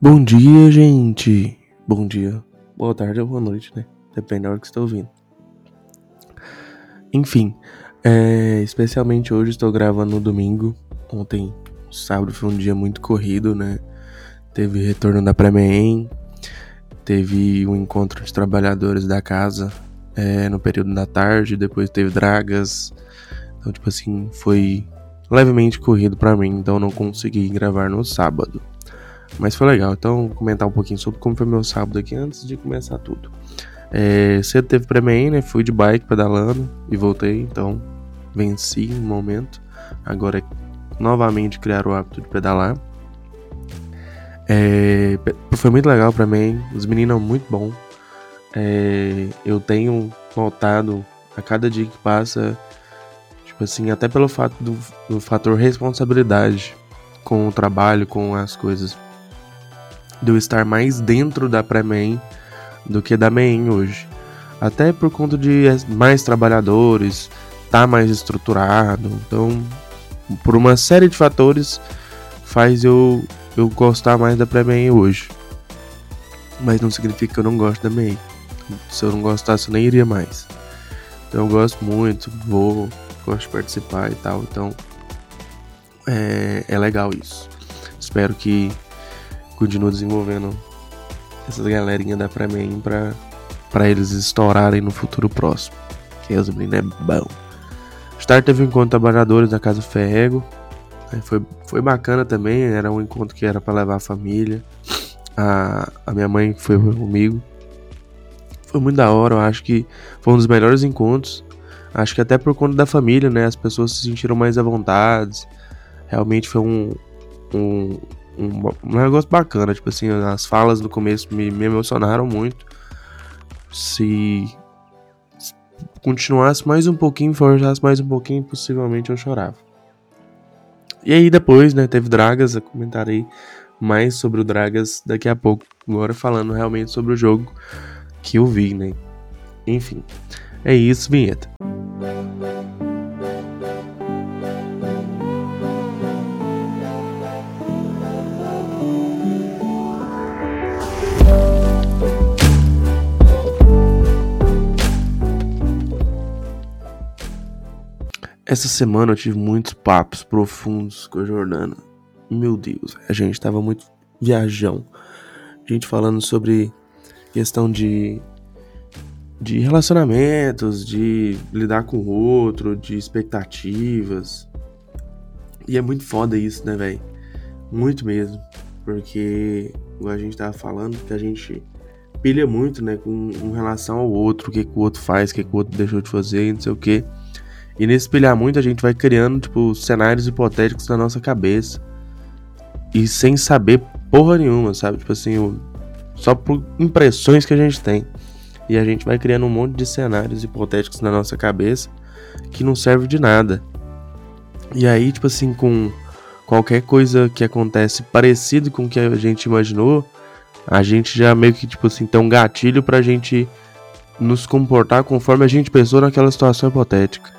Bom dia, gente. Bom dia, boa tarde ou boa noite, né? Depende da hora que você está ouvindo. Enfim, é, especialmente hoje estou gravando no domingo. Ontem, sábado, foi um dia muito corrido, né? Teve retorno da Pré-MEM, teve um encontro de trabalhadores da casa é, no período da tarde, depois teve dragas. Então, tipo assim, foi levemente corrido para mim, então não consegui gravar no sábado. Mas foi legal, então vou comentar um pouquinho sobre como foi meu sábado aqui antes de começar tudo. É, cedo teve pré né? Fui de bike pedalando e voltei, então venci um momento. Agora é novamente criar o hábito de pedalar. É, foi muito legal para mim, os meninos muito bom. É, eu tenho notado a cada dia que passa, tipo assim, até pelo fato do, do fator responsabilidade com o trabalho, com as coisas de eu estar mais dentro da pré-main do que da main hoje. Até por conta de mais trabalhadores, tá mais estruturado. Então, por uma série de fatores, faz eu, eu gostar mais da pré-main hoje. Mas não significa que eu não gosto da main. Se eu não gostasse, eu nem iria mais. Então, eu gosto muito, vou, gosto de participar e tal. Então, é, é legal isso. Espero que continua desenvolvendo essas galerinha da Pré-Main pra, pra eles estourarem no futuro próximo. Que meninos é bom. Start teve um encontro de trabalhadores na Casa Ferrego. Foi, foi bacana também, era um encontro que era para levar a família. A, a minha mãe foi comigo. Foi muito da hora, eu acho que foi um dos melhores encontros. Acho que até por conta da família, né? As pessoas se sentiram mais à vontade. Realmente foi um, um, um, um negócio bacana. Tipo assim, as falas no começo me, me emocionaram muito. Se continuasse mais um pouquinho, forjasse mais um pouquinho, possivelmente eu chorava. E aí depois, né, teve Dragas, eu comentarei mais sobre o Dragas daqui a pouco, agora falando realmente sobre o jogo que eu vi, né. Enfim, é isso, vinheta. Essa semana eu tive muitos papos profundos com a Jordana. Meu Deus, a gente tava muito viajão. A gente falando sobre questão de de relacionamentos, de lidar com o outro, de expectativas. E é muito foda isso, né, velho? Muito mesmo. Porque, a gente tava falando, que a gente pilha muito, né, com, com relação ao outro, o que, que o outro faz, o que, que o outro deixou de fazer, não sei o que. E nesse espelhar muito, a gente vai criando, tipo, cenários hipotéticos na nossa cabeça. E sem saber porra nenhuma, sabe? Tipo assim, só por impressões que a gente tem. E a gente vai criando um monte de cenários hipotéticos na nossa cabeça que não serve de nada. E aí, tipo assim, com qualquer coisa que acontece parecido com o que a gente imaginou, a gente já meio que, tipo assim, tem um gatilho pra gente nos comportar conforme a gente pensou naquela situação hipotética.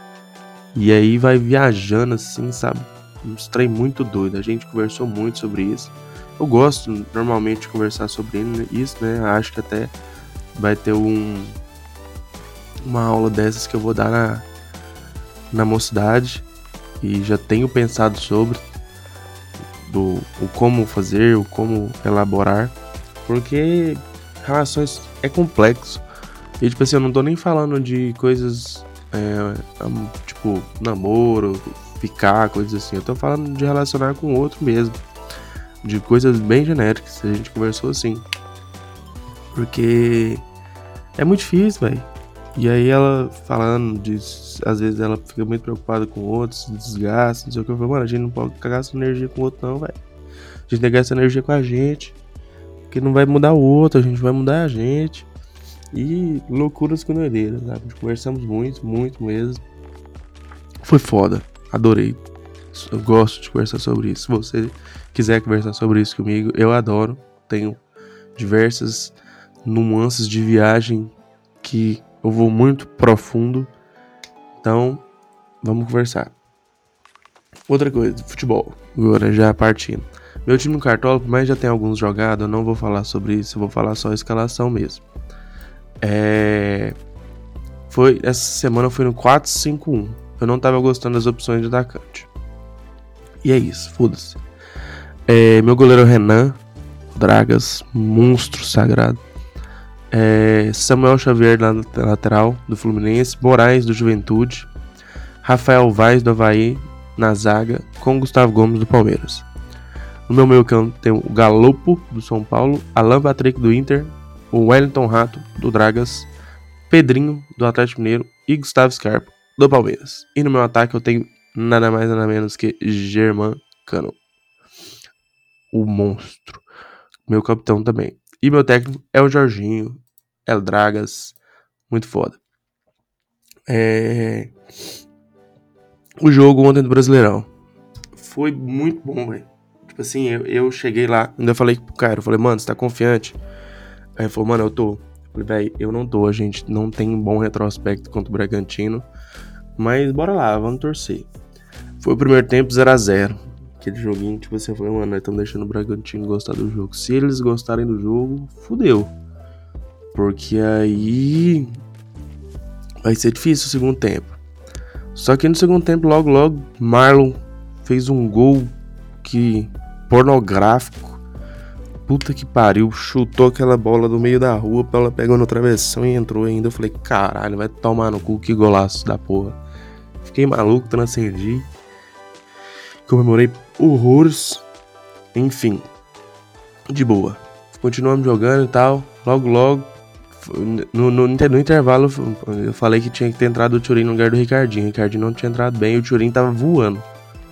E aí vai viajando assim, sabe? Um trem muito doido. A gente conversou muito sobre isso. Eu gosto normalmente de conversar sobre isso, né? Acho que até vai ter um uma aula dessas que eu vou dar na, na mocidade e já tenho pensado sobre do o como fazer, o como elaborar, porque relações é complexo. E tipo assim, eu não tô nem falando de coisas é, tipo, namoro, ficar, coisas assim. Eu tô falando de relacionar com o outro mesmo. De coisas bem genéricas. A gente conversou assim. Porque é muito difícil, velho. E aí ela falando de. Às vezes ela fica muito preocupada com outros, desgasta, não sei o que. Eu falo, mano, a gente não pode cagar essa energia com o outro, não, velho. A gente tem que gastar energia com a gente. Porque não vai mudar o outro, a gente vai mudar a gente. E loucuras com doideiras, sabe? Conversamos muito, muito mesmo. Foi foda. Adorei. Eu gosto de conversar sobre isso. Se você quiser conversar sobre isso comigo, eu adoro. Tenho diversas nuances de viagem que eu vou muito profundo. Então, vamos conversar. Outra coisa, futebol. Agora já partindo. Meu time no Cartola, mais já tem alguns jogados, eu não vou falar sobre isso, eu vou falar só a escalação mesmo. É... Foi, essa semana foi no 4-5-1. Eu não tava gostando das opções de atacante. E é isso, foda-se. É, meu goleiro é Renan, Dragas, monstro sagrado. É, Samuel Xavier na lateral do Fluminense, Moraes do Juventude, Rafael Vaz do Havaí na zaga, com Gustavo Gomes do Palmeiras. No meu meio campo tem o Galopo do São Paulo, Alan Patrick do Inter, o Wellington Rato do Dragas, Pedrinho do Atlético Mineiro e Gustavo Scarpa do Palmeiras. E no meu ataque eu tenho nada mais nada menos que German Cano. O monstro. Meu capitão também. E meu técnico é o Jorginho. El Dragas. Muito foda. É... O jogo ontem do Brasileirão. Foi muito bom, velho. Tipo assim, eu, eu cheguei lá, ainda falei pro cara, eu falei, mano, você tá confiante? Aí ele falou, mano, eu tô. Eu falei, velho, eu não tô, a gente não tem um bom retrospecto contra o Bragantino. Mas bora lá, vamos torcer. Foi o primeiro tempo 0 a 0 Aquele joguinho, tipo assim, foi, mano, nós estamos deixando o Bragantino gostar do jogo. Se eles gostarem do jogo, fudeu. Porque aí vai ser difícil o segundo tempo. Só que no segundo tempo, logo, logo, Marlon fez um gol que pornográfico. Puta que pariu, chutou aquela bola do meio da rua, ela pegou no travessão e entrou ainda. Eu falei, caralho, vai tomar no cu, que golaço da porra. Fiquei maluco, transcendi. Comemorei horrores. Enfim, de boa. Continuamos jogando e tal. Logo, logo, no, no, no, intervalo, eu falei que tinha que ter entrado o Turin no lugar do Ricardinho. O Ricardinho não tinha entrado bem e o Turin tava voando.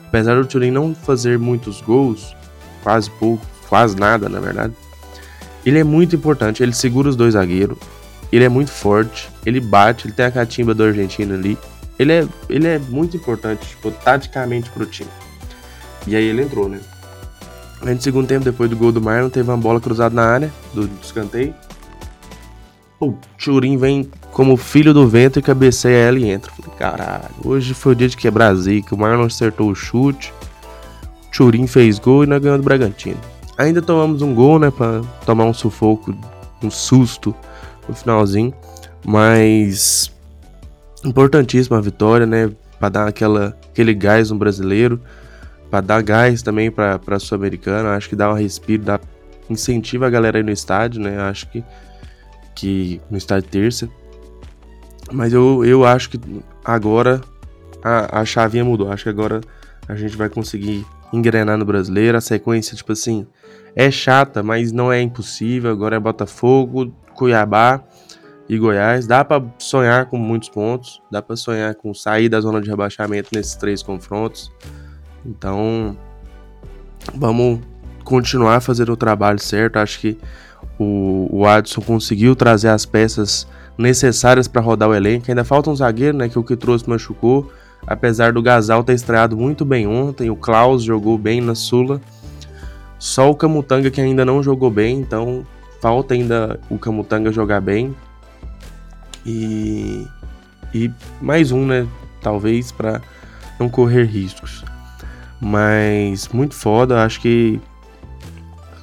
Apesar do Turin não fazer muitos gols, quase pouco, quase nada, na verdade. Ele é muito importante, ele segura os dois zagueiros. Ele é muito forte, ele bate, ele tem a catimba do argentino ali. Ele é, ele é muito importante, tipo, taticamente pro time. E aí ele entrou, né? No segundo tempo, depois do gol do Marlon, teve uma bola cruzada na área, do, do escanteio. O Churin vem como filho do vento e cabeceia ela e entra. Falei, caralho, hoje foi o dia de quebrar zica. O Marlon acertou o chute, Churin fez gol e nós ganhamos do Bragantino. Ainda tomamos um gol, né, pra tomar um sufoco, um susto no finalzinho. Mas importantíssima a vitória, né, pra dar aquela, aquele gás no brasileiro para dar gás também para a Sul-Americana. Acho que dá um respiro, dá, incentiva a galera aí no estádio, né? Acho que, que no estádio terça. Mas eu, eu acho que agora a, a chavinha mudou. Acho que agora a gente vai conseguir engrenar no brasileiro. A sequência, tipo assim, é chata, mas não é impossível. Agora é Botafogo, Cuiabá e Goiás. Dá para sonhar com muitos pontos. Dá para sonhar com sair da zona de rebaixamento nesses três confrontos. Então, vamos continuar fazendo o trabalho certo. Acho que o, o Adson conseguiu trazer as peças necessárias para rodar o elenco. Ainda falta um zagueiro, né? Que o que trouxe machucou. Apesar do Gasal ter estreado muito bem ontem, o Klaus jogou bem na Sula. Só o Camutanga que ainda não jogou bem, então falta ainda o Camutanga jogar bem. E, e mais um, né? Talvez para não correr riscos. Mas muito foda, acho que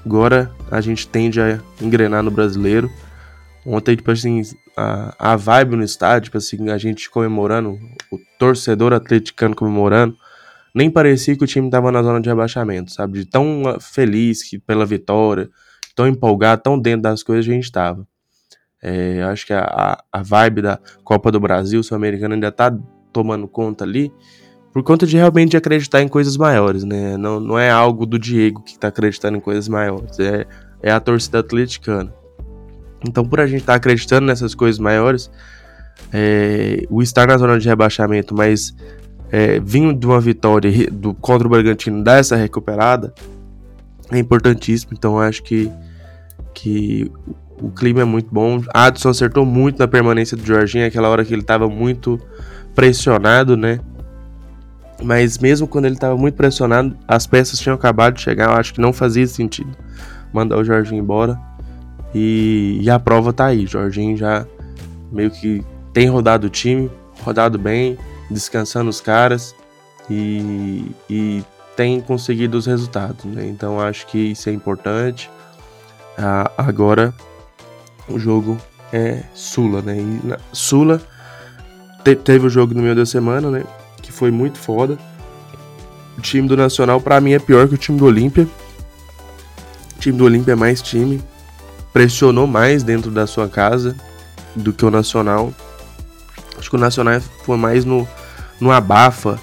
agora a gente tende a engrenar no brasileiro. Ontem, tipo assim, a, a vibe no estádio, tipo assim, a gente comemorando, o torcedor atleticano comemorando, nem parecia que o time tava na zona de rebaixamento, sabe? De tão ah, feliz que, pela vitória, tão empolgado, tão dentro das coisas a gente tava. É, acho que a, a vibe da Copa do Brasil, Sul-Americana, ainda tá tomando conta ali por conta de realmente acreditar em coisas maiores, né? Não, não é algo do Diego que tá acreditando em coisas maiores, é, é a torcida atleticana. Então, por a gente estar tá acreditando nessas coisas maiores, é, o estar na zona de rebaixamento, mas é, vindo de uma vitória do, contra o Bragantino dar essa recuperada, é importantíssimo. Então, acho que, que o clima é muito bom. Adson acertou muito na permanência do Jorginho, aquela hora que ele estava muito pressionado, né? Mas mesmo quando ele estava muito pressionado, as peças tinham acabado de chegar, eu acho que não fazia sentido mandar o Jorginho embora. E, e a prova tá aí, Jorginho já meio que tem rodado o time, rodado bem, descansando os caras e, e tem conseguido os resultados, né? Então acho que isso é importante. Ah, agora o jogo é Sula, né? Na, Sula te, teve o jogo no meio da semana, né? Que foi muito foda. O time do Nacional, para mim, é pior que o time do Olímpia. O time do Olímpia é mais time. Pressionou mais dentro da sua casa do que o Nacional. Acho que o Nacional foi mais no, no abafa.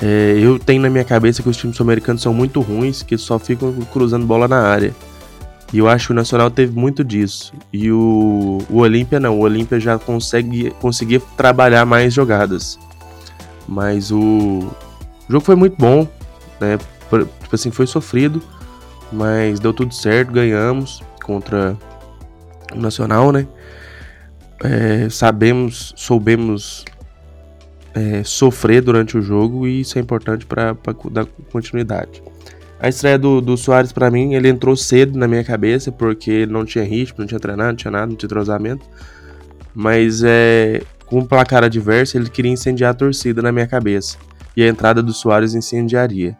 É, eu tenho na minha cabeça que os times sul-americanos são muito ruins, que só ficam cruzando bola na área. E eu acho que o Nacional teve muito disso. E o, o Olímpia não. O Olímpia já consegue conseguir trabalhar mais jogadas. Mas o, o jogo foi muito bom. Né? Tipo assim, foi sofrido. Mas deu tudo certo. Ganhamos contra o Nacional, né? É, sabemos, soubemos é, sofrer durante o jogo e isso é importante para dar continuidade. A estreia do, do Soares, para mim, ele entrou cedo na minha cabeça, porque não tinha ritmo, não tinha treinado, não tinha nada, não tinha entrosamento. Mas é, com o placar adverso, ele queria incendiar a torcida na minha cabeça. E a entrada do Soares incendiaria.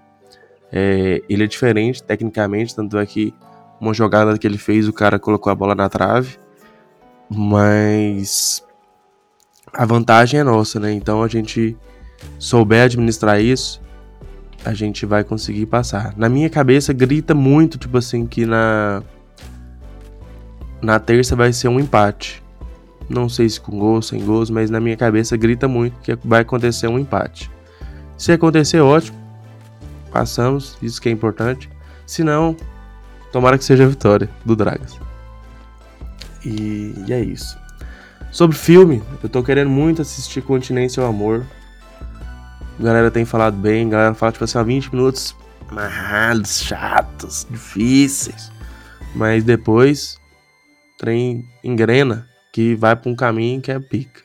É, ele é diferente tecnicamente, tanto é que uma jogada que ele fez, o cara colocou a bola na trave. Mas a vantagem é nossa, né? Então a gente souber administrar isso, a gente vai conseguir passar. Na minha cabeça grita muito, tipo assim, que na na terça vai ser um empate. Não sei se com gols, sem gols, mas na minha cabeça grita muito que vai acontecer um empate. Se acontecer, ótimo. Passamos, isso que é importante. Se não, tomara que seja a vitória do Dragas. E, e é isso. Sobre filme, eu tô querendo muito assistir Continência ao Amor. A galera tem falado bem, galera fala tipo assim, 20 minutos amarrados, chatos, difíceis. Mas depois trem engrena que vai para um caminho que é pica.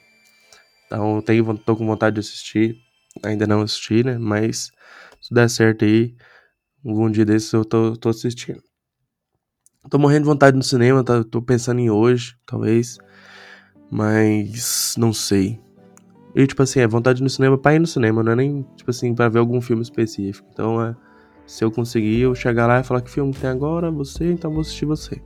Então eu tenho, tô com vontade de assistir. Ainda não assisti, né? Mas se der certo aí, algum dia desses eu tô, tô assistindo. Tô morrendo de vontade no cinema, tá, tô pensando em hoje, talvez. Mas não sei. E, tipo assim, é vontade no cinema pra ir no cinema, não é nem, tipo assim, pra ver algum filme específico. Então, é, se eu conseguir, eu chegar lá e falar que filme tem agora, você, então vou assistir você.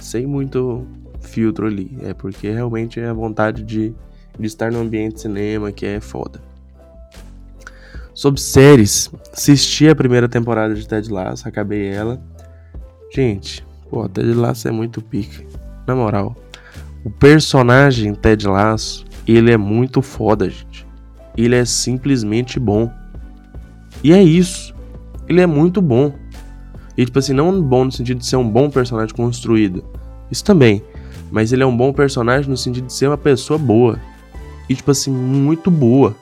Sem muito filtro ali. É porque realmente é a vontade de, de estar no ambiente de cinema que é foda. Sobre séries, assisti a primeira temporada de Ted Lasso, acabei ela. Gente, pô, Ted Lasso é muito pica. Na moral, o personagem Ted Lasso ele é muito foda, gente. Ele é simplesmente bom. E é isso. Ele é muito bom. E, tipo assim, não bom no sentido de ser um bom personagem construído. Isso também. Mas ele é um bom personagem no sentido de ser uma pessoa boa. E, tipo assim, muito boa.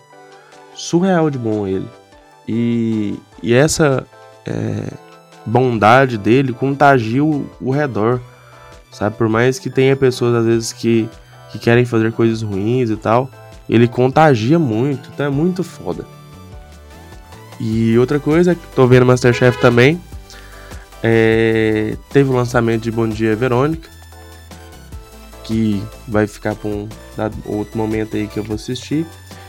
Surreal de bom ele. E, e essa é, bondade dele contagia o, redor. Sabe? Por mais que tenha pessoas, às vezes, que que querem fazer coisas ruins e tal. Ele contagia muito, então é muito foda. E outra coisa, tô vendo Masterchef também. É, teve o lançamento de Bom Dia Verônica. Que vai ficar para um outro momento aí que eu vou assistir.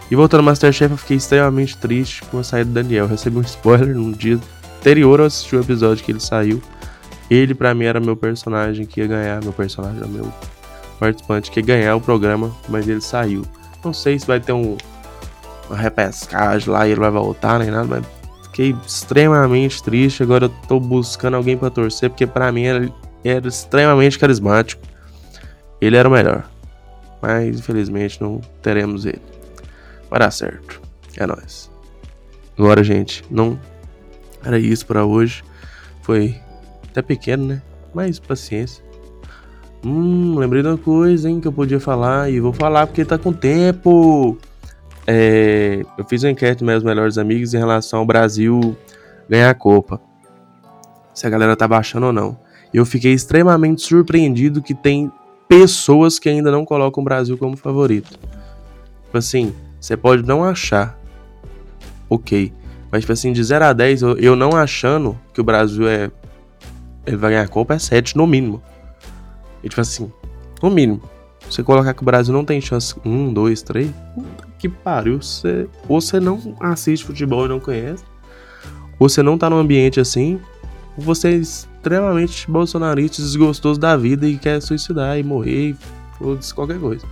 E voltando ao Masterchef, eu fiquei extremamente triste com a saída do Daniel. Eu recebi um spoiler no dia anterior eu assisti o episódio que ele saiu. Ele, para mim, era meu personagem que ia ganhar. Meu personagem, meu participante que ia ganhar o programa, mas ele saiu. Não sei se vai ter um, uma repescagem lá e ele vai voltar nem nada, mas fiquei extremamente triste. Agora eu tô buscando alguém para torcer, porque para mim ele era extremamente carismático. Ele era o melhor. Mas infelizmente não teremos ele. Vai dar certo. É nóis. Agora, gente, não era isso para hoje. Foi até pequeno, né? Mas paciência. Hum, lembrei de uma coisa, hein, que eu podia falar e vou falar porque tá com tempo. É, eu fiz uma enquete meus melhores amigos em relação ao Brasil ganhar a Copa. Se a galera tá baixando ou não. Eu fiquei extremamente surpreendido que tem pessoas que ainda não colocam o Brasil como favorito. Tipo assim, você pode não achar. Ok. Mas, tipo assim, de 0 a 10, eu, eu não achando que o Brasil é. Ele vai ganhar a Copa é 7 no mínimo. E tipo assim, no mínimo, você colocar que o Brasil não tem chance. Um, dois, três. Puta que pariu. Você, ou você não assiste futebol e não conhece. você não tá num ambiente assim, ou você é extremamente bolsonarista, desgostoso da vida e quer suicidar e morrer, ou qualquer coisa.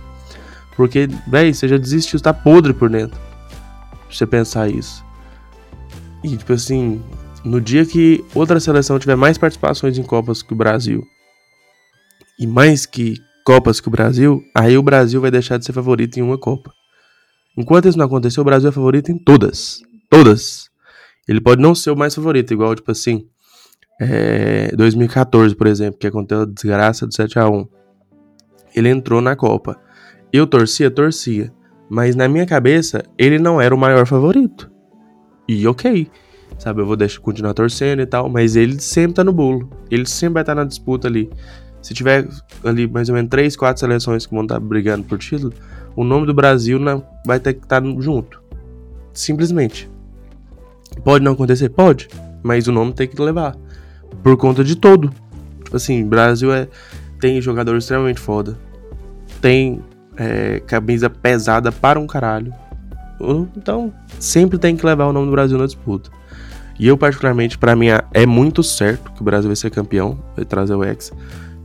Porque, véi, você já desistiu, tá podre por dentro. Você pensar isso. E, tipo assim, no dia que outra seleção tiver mais participações em Copas que o Brasil, e mais que Copas que o Brasil, aí o Brasil vai deixar de ser favorito em uma Copa. Enquanto isso não acontecer, o Brasil é favorito em todas. Todas. Ele pode não ser o mais favorito, igual, tipo assim, é, 2014, por exemplo, que aconteceu a desgraça do 7 a 1 Ele entrou na Copa. Eu torcia, torcia. Mas na minha cabeça, ele não era o maior favorito. E ok. Sabe, eu vou deixar continuar torcendo e tal, mas ele sempre tá no bolo. Ele sempre vai estar tá na disputa ali. Se tiver ali mais ou menos 3, 4 seleções que vão estar tá brigando por título, o nome do Brasil não, vai ter que estar tá junto. Simplesmente. Pode não acontecer? Pode. Mas o nome tem que levar. Por conta de todo. Tipo assim, Brasil é, tem jogador extremamente foda. Tem é, camisa pesada para um caralho. Então, sempre tem que levar o nome do Brasil na disputa. E eu, particularmente, para mim, é muito certo que o Brasil vai ser campeão, vai trazer o Hexa.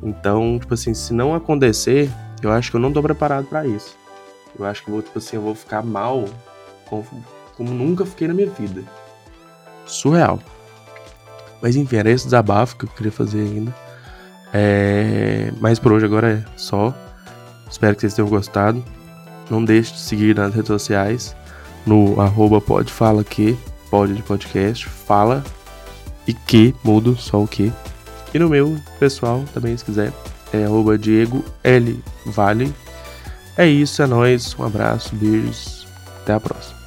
Então, tipo assim, se não acontecer, eu acho que eu não tô preparado para isso. Eu acho que vou, tipo assim, eu vou ficar mal como, como nunca fiquei na minha vida. Surreal. Mas enfim, era esse desabafo que eu queria fazer ainda. É... Mas por hoje agora é só. Espero que vocês tenham gostado. Não deixe de seguir nas redes sociais. No arroba pode fala que, pode de podcast, fala e que, mudo, só o que. E no meu pessoal, também se quiser, é arroba Diego L Vale. É isso, é nóis. Um abraço, beijos. Até a próxima.